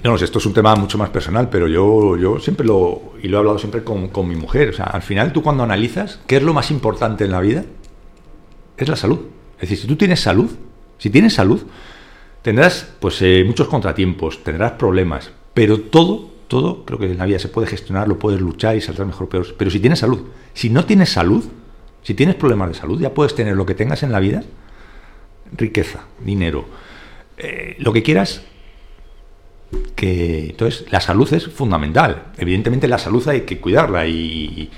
no, esto es un tema mucho más personal, pero yo, yo siempre lo, y lo he hablado siempre con, con mi mujer, o sea, al final tú cuando analizas qué es lo más importante en la vida, es la salud. Es decir, si tú tienes salud, si tienes salud, tendrás pues eh, muchos contratiempos, tendrás problemas, pero todo, todo, creo que en la vida se puede gestionar, lo puedes luchar y saldrás mejor, peor. Pero si tienes salud, si no tienes salud, si tienes problemas de salud, ya puedes tener lo que tengas en la vida, riqueza, dinero, eh, lo que quieras, que entonces la salud es fundamental. Evidentemente la salud hay que cuidarla y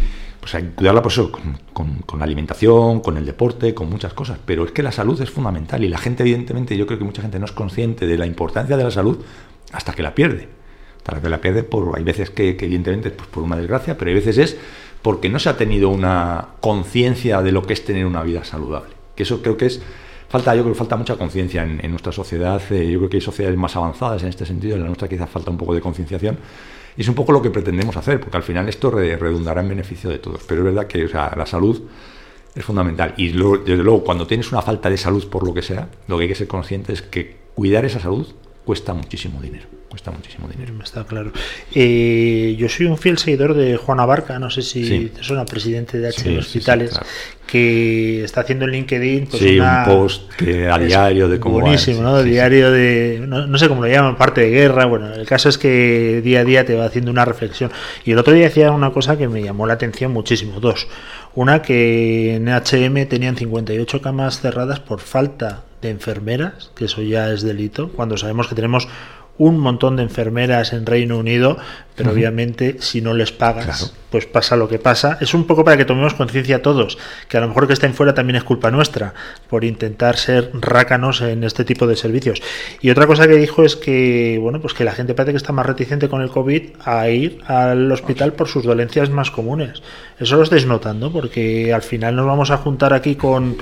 pues hay que cuidarla por eso, con, con, la alimentación, con el deporte, con muchas cosas. Pero es que la salud es fundamental y la gente, evidentemente, yo creo que mucha gente no es consciente de la importancia de la salud hasta que la pierde. Hasta que la pierde, por, hay veces que, evidentemente, pues por una desgracia, pero hay veces es porque no se ha tenido una conciencia de lo que es tener una vida saludable. Que eso creo que es falta yo creo que falta mucha conciencia en, nuestra sociedad eh, yo creo que hay sociedades más avanzadas en este sentido en la nuestra quizás falta un poco de concienciación y es un poco lo que pretendemos hacer porque al final esto redundará en beneficio de todos. Pero es verdad que la salud es fundamental. Y desde luego cuando tienes una falta de salud por lo que sea lo que hay que ser consciente es que cuidar esa salud cuesta muchísimo dinero cuesta muchísimo dinero. Está claro. Eh, yo soy un fiel seguidor de Juana Barca, no sé si es una presidente de H Hospitales, que está haciendo en LinkedIn pues un post a diario de cómo Buenísimo, ¿no? diario de, no, sé cómo lo llaman, parte de guerra. Bueno, el caso es que día a día te va haciendo una reflexión. Y el otro día decía una cosa que me llamó la atención muchísimo, dos. Una que en HM tenían 58 camas cerradas por falta de enfermeras, que eso ya es delito, cuando sabemos que tenemos un montón de enfermeras en Reino Unido, pero obviamente si no les pagas, pues pasa lo que pasa. Es un poco para que tomemos conciencia todos, que a lo mejor que estén fuera también es culpa nuestra, por intentar ser rácanos en este tipo de servicios. Y otra cosa que dijo es que, bueno, pues que la gente parece que está más reticente con el COVID a ir al hospital por sus dolencias más comunes. Eso lo estáis notando, porque al final nos vamos a juntar aquí con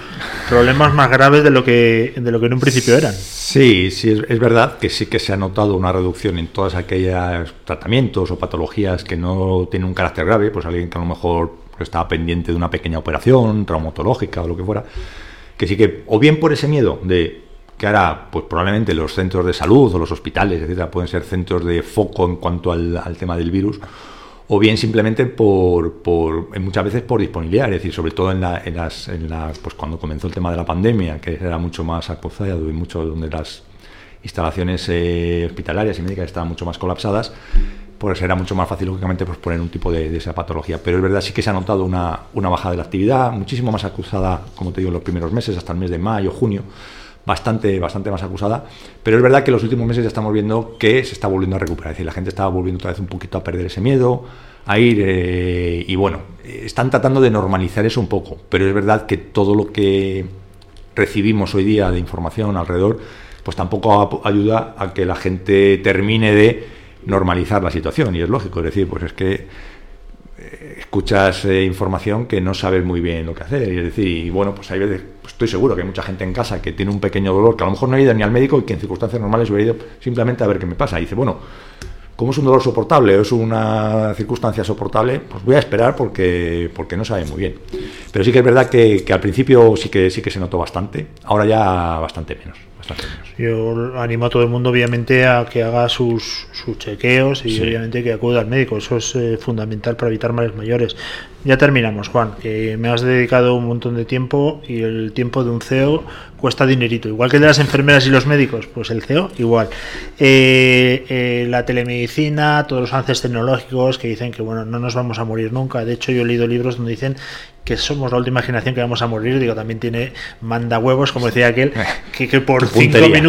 problemas más graves de lo que, de lo que en un principio eran. Sí, sí, es, es verdad que sí que se ha notado una reducción en todos aquellos tratamientos o patologías que no tienen un carácter grave, pues alguien que a lo mejor estaba pendiente de una pequeña operación traumatológica o lo que fuera, que sí que, o bien por ese miedo de que ahora, pues probablemente los centros de salud o los hospitales, etcétera, pueden ser centros de foco en cuanto al, tema del virus, o bien simplemente por, por, muchas veces por disponibilidad, es decir, sobre todo en, la, en las, en pues cuando comenzó el tema de la pandemia, que era mucho más acosado y mucho donde las instalaciones eh, hospitalarias y médicas estaban mucho más colapsadas, pues era mucho más fácil, lógicamente, pues poner un tipo de, esa patología. Pero es verdad, sí que se ha notado una, una bajada de la actividad, muchísimo más acusada, como te digo, en los primeros meses, hasta el mes de mayo, junio, bastante, bastante más acusada. Pero es verdad que en los últimos meses ya estamos viendo que se está volviendo a recuperar. Es decir, la gente está volviendo otra vez un poquito a perder ese miedo, a ir. Eh, y bueno, están tratando de normalizar eso un poco. Pero es verdad que todo lo que recibimos hoy día de información alrededor pues tampoco ayuda a que la gente termine de normalizar la situación. Y es lógico, es decir, pues es que eh, escuchas eh, información que no sabes muy bien lo que hacer. Y es decir, y bueno, pues hay veces, pues estoy seguro que hay mucha gente en casa que tiene un pequeño dolor, que a lo mejor no ha ido ni al médico y que en circunstancias normales hubiera ido simplemente a ver qué me pasa. Y dice, bueno, como es un dolor soportable o es una circunstancia soportable, pues voy a esperar porque, porque no sabe muy bien. Pero sí que es verdad que, que al principio sí que, sí que se notó bastante, ahora ya bastante menos. Yo animo a todo el mundo, obviamente, a que haga sus, sus chequeos y obviamente que acuda al médico. Eso es eh, fundamental para evitar males mayores. Ya terminamos, Juan, que me has dedicado un montón de tiempo y el tiempo de un CEO cuesta dinerito. Igual que el de las enfermeras y los médicos, pues el CEO igual. Eh, eh, la telemedicina, todos los avances tecnológicos que dicen que bueno, no nos vamos a morir nunca. De hecho, yo he leído libros donde dicen que somos la última generación que vamos a morir, digo, también tiene manda huevos, como decía aquel, que, que por cinco minutos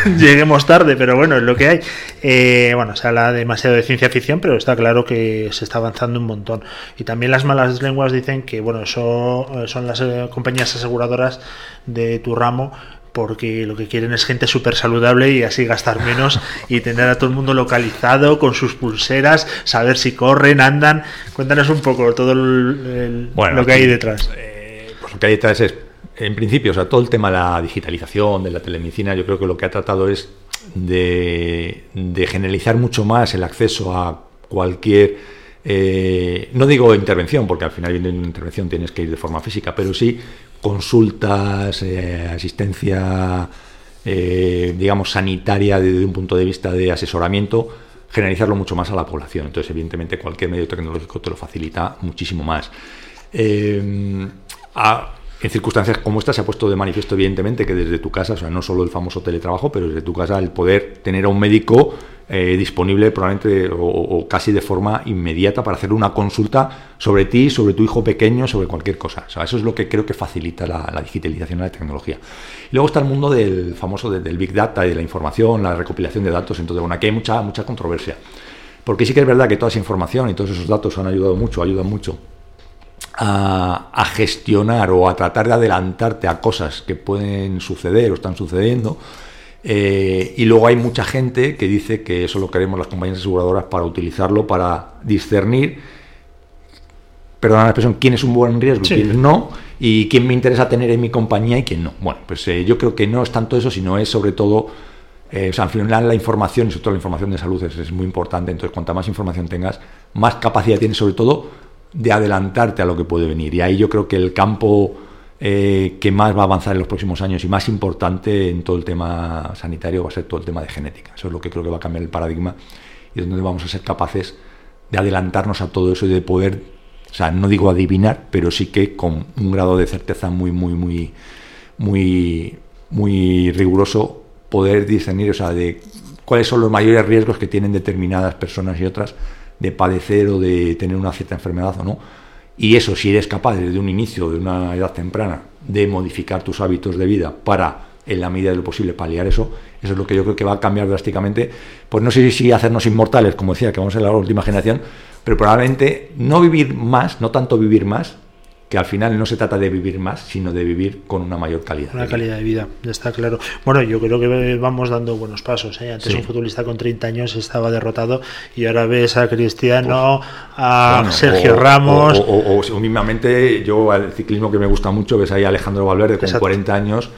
lleguemos tarde, pero bueno, es lo que hay. Eh, bueno, se habla demasiado de ciencia ficción, pero está claro que se está avanzando un montón. Y también las malas lenguas dicen que, bueno, eso eh, son las eh, compañías aseguradoras de tu ramo porque lo que quieren es gente súper saludable y así gastar menos y tener a todo el mundo localizado con sus pulseras, saber si corren, andan. Cuéntanos un poco todo lo que hay detrás. Eh, pues lo que hay detrás es, en principio, o sea, todo el tema de la digitalización, de la telemedicina, yo creo que lo que ha tratado es de, generalizar mucho más el acceso a cualquier eh, no digo intervención, porque al final viene una intervención tienes que ir de forma física, pero sí consultas, eh, asistencia, eh, digamos, sanitaria desde un punto de vista de asesoramiento, generalizarlo mucho más a la población. Entonces, evidentemente, cualquier medio tecnológico te lo facilita muchísimo más. En circunstancias como esta se ha puesto de manifiesto, evidentemente, que desde tu casa, o sea, no solo el famoso teletrabajo, pero desde tu casa el poder tener a un médico eh, disponible probablemente o, casi de forma inmediata para hacer una consulta sobre ti, sobre tu hijo pequeño, sobre cualquier cosa. eso es lo que creo que facilita la, digitalización de la tecnología. Luego está el mundo del famoso del Big Data y de la información, la recopilación de datos. Entonces, bueno, aquí hay mucha, mucha controversia. Porque sí que es verdad que toda esa información y todos esos datos han ayudado mucho, ayudan mucho a, gestionar o a tratar de adelantarte a cosas que pueden suceder o están sucediendo. Eh, y luego hay mucha gente que dice que eso lo queremos las compañías aseguradoras para utilizarlo para discernir, perdón la expresión, quién es un buen riesgo y quién no, y quién me interesa tener en mi compañía y quién no. Bueno, pues eh, yo creo que no es tanto eso, sino es sobre todo, eh, o sea, al final la información, y sobre todo la información de salud es, es muy importante, entonces cuanta más información tengas, más capacidad tienes sobre todo de adelantarte a lo que puede venir. Y ahí yo creo que el campo eh, que más va a avanzar en los próximos años y más importante en todo el tema sanitario va a ser todo el tema de genética. Eso es lo que creo que va a cambiar el paradigma y es donde vamos a ser capaces de adelantarnos a todo eso y de poder, o sea, no digo adivinar, pero sí que con un grado de certeza muy, muy, muy, muy, muy riguroso poder discernir, o sea, de cuáles son los mayores riesgos que tienen determinadas personas y otras de padecer o de tener una cierta enfermedad o no. Y eso, si eres capaz desde un inicio, de una edad temprana, de modificar tus hábitos de vida para, en la medida de lo posible, paliar eso, eso es lo que yo creo que va a cambiar drásticamente. Pues no sé si hacernos inmortales, como decía, que vamos a ser la última generación, pero probablemente no vivir más, no tanto vivir más, que al final no se trata de vivir más, sino de vivir con una mayor calidad. Una calidad de vida, está claro. Bueno, yo creo que vamos dando buenos pasos. ¿eh? Antes un futbolista con 30 años estaba derrotado y ahora ves a Cristiano, a Sergio Ramos. O, o, mismamente, yo al ciclismo que me gusta mucho, ves ahí a Alejandro Valverde con 40 años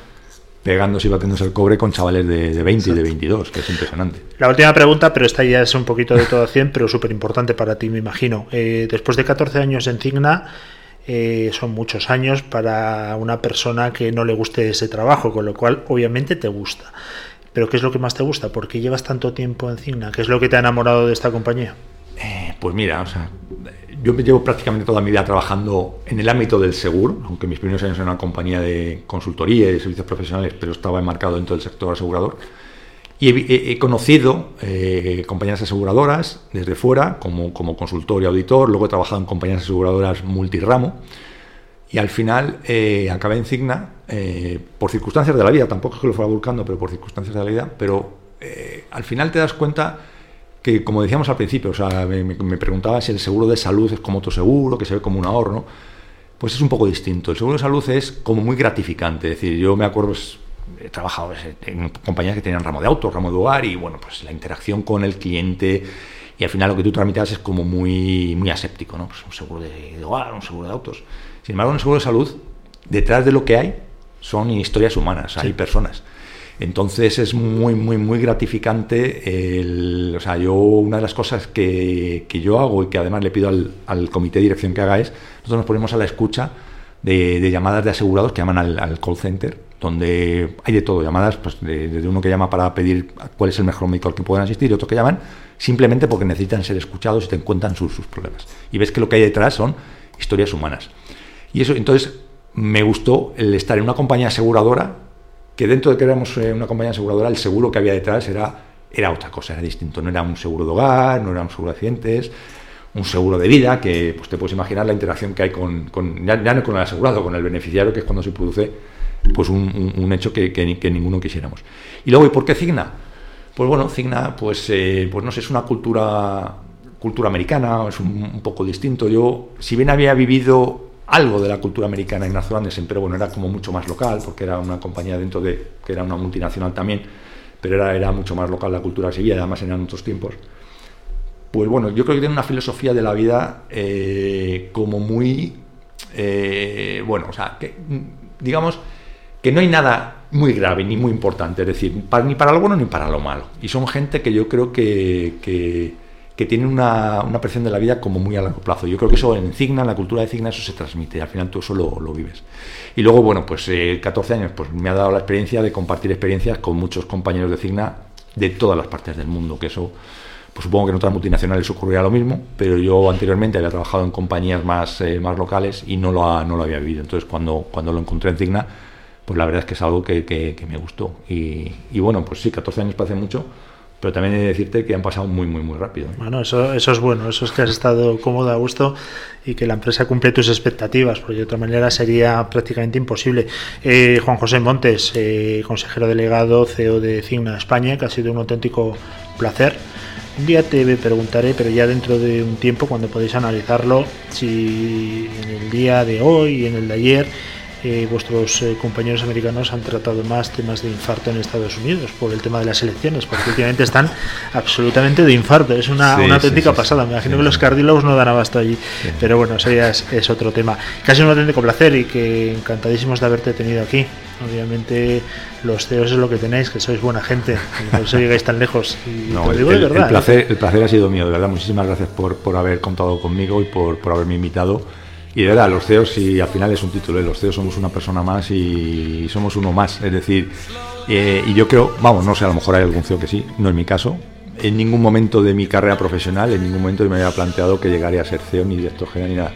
pegándose y batiéndose el cobre con chavales de, 20 y de 22, que es impresionante. La última pregunta, pero esta ya es un poquito de todo 100, pero súper importante para ti, me imagino. Eh, después de 14 años en Cigna, eh, son muchos años para una persona que no le guste ese trabajo, con lo cual obviamente te gusta. Pero ¿qué es lo que más te gusta? ¿Por qué llevas tanto tiempo en Cigna? ¿Qué es lo que te ha enamorado de esta compañía? Eh, pues mira, o sea, yo llevo prácticamente toda mi vida trabajando en el ámbito del seguro, aunque mis primeros años en una compañía de consultoría y de servicios profesionales, pero estaba enmarcado dentro del sector asegurador. Y he, conocido eh, compañías aseguradoras desde fuera, como, como consultor y auditor, luego he trabajado en compañías aseguradoras multiramo, y al final eh, acabé en Cigna eh, por circunstancias de la vida, tampoco es que lo fuera buscando, pero por circunstancias de la vida, pero al final te das cuenta que, como decíamos al principio, o sea, me, me, preguntaba si el seguro de salud es como otro seguro, que se ve como un ahorro, Pues es un poco distinto. El seguro de salud es como muy gratificante. Es decir, yo me acuerdo, pues, he trabajado en compañías que tenían ramo de auto, ramo de hogar y bueno, pues la interacción con el cliente y al final lo que tú tramitas es como muy, muy aséptico, ¿no? Pues un seguro de, hogar, un seguro de autos. Sin embargo, un seguro de salud, detrás de lo que hay son historias humanas, hay personas. Entonces es muy, muy, muy gratificante. El, o sea, yo una de las cosas que, que, yo hago y que además le pido al, al, comité de dirección que haga es, nosotros nos ponemos a la escucha de, llamadas de asegurados que llaman al, al call center donde hay de todo, llamadas, pues desde uno que llama para pedir cuál es el mejor médico al que pueden asistir y otros que llaman simplemente porque necesitan ser escuchados y te encuentran sus, sus problemas. Y ves que lo que hay detrás son historias humanas. Y eso, entonces, me gustó el estar en una compañía aseguradora, que dentro de que éramos eh, una compañía aseguradora, el seguro que había detrás era, era otra cosa, era distinto. No era un seguro de hogar, no era un seguro de accidentes, un seguro de vida, que pues te puedes imaginar la interacción que hay con, con ya, no con el asegurado, con el beneficiario, que es cuando se produce pues un, hecho que, que, ninguno quisiéramos. Y luego, ¿y por qué Cigna? Pues bueno, Cigna, pues, eh, pues no sé, es una cultura, cultura americana, es un, poco distinto. Yo, si bien había vivido algo de la cultura americana en Arthur Andersen, pero bueno, era como mucho más local, porque era una compañía dentro de, que era una multinacional también, pero era, era mucho más local la cultura seguía, además eran otros tiempos. Pues bueno, yo creo que tiene una filosofía de la vida eh, como muy, eh, bueno, o sea, que digamos, que no hay nada muy grave ni muy importante, es decir, ni para lo bueno ni para lo malo. Y son gente que yo creo que, que, que tiene una, una, percepción de la vida como muy a largo plazo. Yo creo que eso en Cigna, en la cultura de Cigna, eso se transmite, al final tú eso lo, lo vives. Y luego, bueno, pues 14 eh, años, pues me ha dado la experiencia de compartir experiencias con muchos compañeros de Cigna de todas las partes del mundo, que eso pues supongo que en otras multinacionales ocurrirá lo mismo, pero yo anteriormente había trabajado en compañías más, eh, más locales y no lo, no lo había vivido. Entonces, cuando, cuando lo encontré en Cigna, pues la verdad es que es algo que, me gustó. Y, bueno, pues sí, 14 años parece mucho, pero también he de decirte que han pasado muy, muy, muy rápido. ¿eh? Bueno, eso, eso es bueno, eso es que has estado cómodo, a gusto y que la empresa cumple tus expectativas, porque de otra manera sería prácticamente imposible. Eh, Juan José Montes, eh, consejero delegado, CEO de Cigna España, que ha sido un auténtico placer. Un día te preguntaré, pero ya dentro de un tiempo, cuando podéis analizarlo, si en el día de hoy y en el de ayer eh, vuestros eh, compañeros americanos han tratado más temas de infarto en Estados Unidos por el tema de las elecciones, porque últimamente están absolutamente de infarto. Es una, auténtica pasada. Me imagino que los cardiólogos no dan abasto allí. Pero bueno, eso ya es, otro tema. Casi un auténtico placer y que encantadísimos de haberte tenido aquí. Obviamente los CEOs es lo que tenéis, que sois buena gente, por eso llegáis tan lejos. el, placer, el placer ha sido mío, de verdad. Muchísimas gracias por, por haber contado conmigo y por, por haberme invitado y de verdad, los CEOs, y al final es un título, ¿eh? los CEOs somos una persona más y somos uno más. Es decir, eh, y yo creo, vamos, no sé, a lo mejor hay algún CEO que sí, no es mi caso. En ningún momento de mi carrera profesional, en ningún momento me había planteado que llegaría a ser CEO ni director general ni nada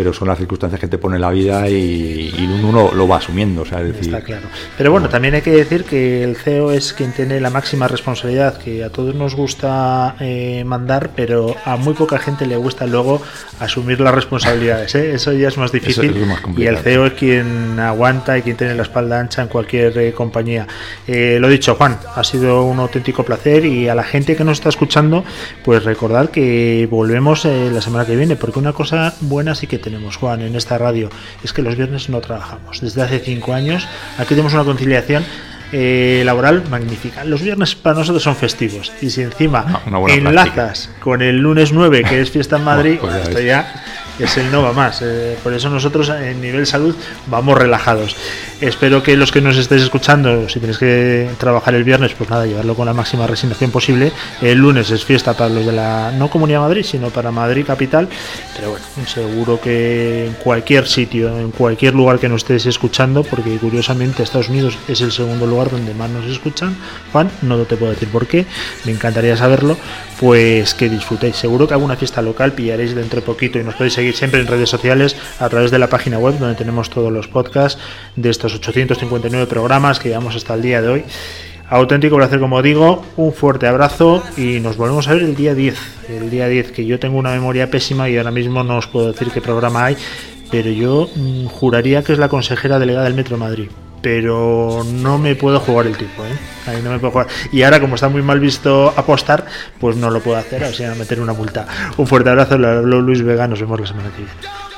pero son las circunstancias que te pone la vida y, uno lo va asumiendo. O sea, decir, Está claro. Pero bueno, también hay que decir que el CEO es quien tiene la máxima responsabilidad, que a todos nos gusta eh, mandar, pero a muy poca gente le gusta luego asumir las responsabilidades. ¿eh? Eso ya es más difícil. y el CEO es quien aguanta y quien tiene la espalda ancha en cualquier eh, compañía. lo dicho, Juan, ha sido un auténtico placer y a la gente que nos está escuchando, pues recordar que volvemos la semana que viene, porque una cosa buena sí que tenemos, Juan, en esta radio, es que los viernes no trabajamos. Desde hace cinco años, aquí tenemos una conciliación eh, laboral magnífica. Los viernes para nosotros son festivos. Y si encima enlazas con el lunes 9, que es fiesta en Madrid, pues esto ya es el no va más. Eh, por eso nosotros en nivel salud vamos relajados. Espero que los que nos estéis escuchando, si tenéis que trabajar el viernes, pues nada, llevarlo con la máxima resignación posible. El lunes es fiesta para los de la no Comunidad Madrid, sino para Madrid capital. Pero bueno, seguro que en cualquier sitio, en cualquier lugar que nos estéis escuchando, porque curiosamente Estados Unidos es el segundo lugar donde más nos escuchan, Juan, no te puedo decir por qué, me encantaría saberlo, pues que disfrutéis. Seguro que alguna fiesta local pillaréis dentro de poquito y nos podéis seguir siempre en redes sociales a través de la página web donde tenemos todos los podcasts de estos 859 programas que llevamos hasta el día de hoy. Auténtico placer, como digo, un fuerte abrazo y nos volvemos a ver el día 10. El día 10, que yo tengo una memoria pésima y ahora mismo no os puedo decir qué programa hay, pero yo mm, juraría que es la consejera delegada del Metro Madrid pero no me puedo jugar el tipo, ¿eh? Ahí no me puedo jugar. Y ahora, como está muy mal visto apostar, pues no lo puedo hacer, o sea, meter una multa. Un fuerte abrazo, Luis Vega, nos vemos la semana que viene.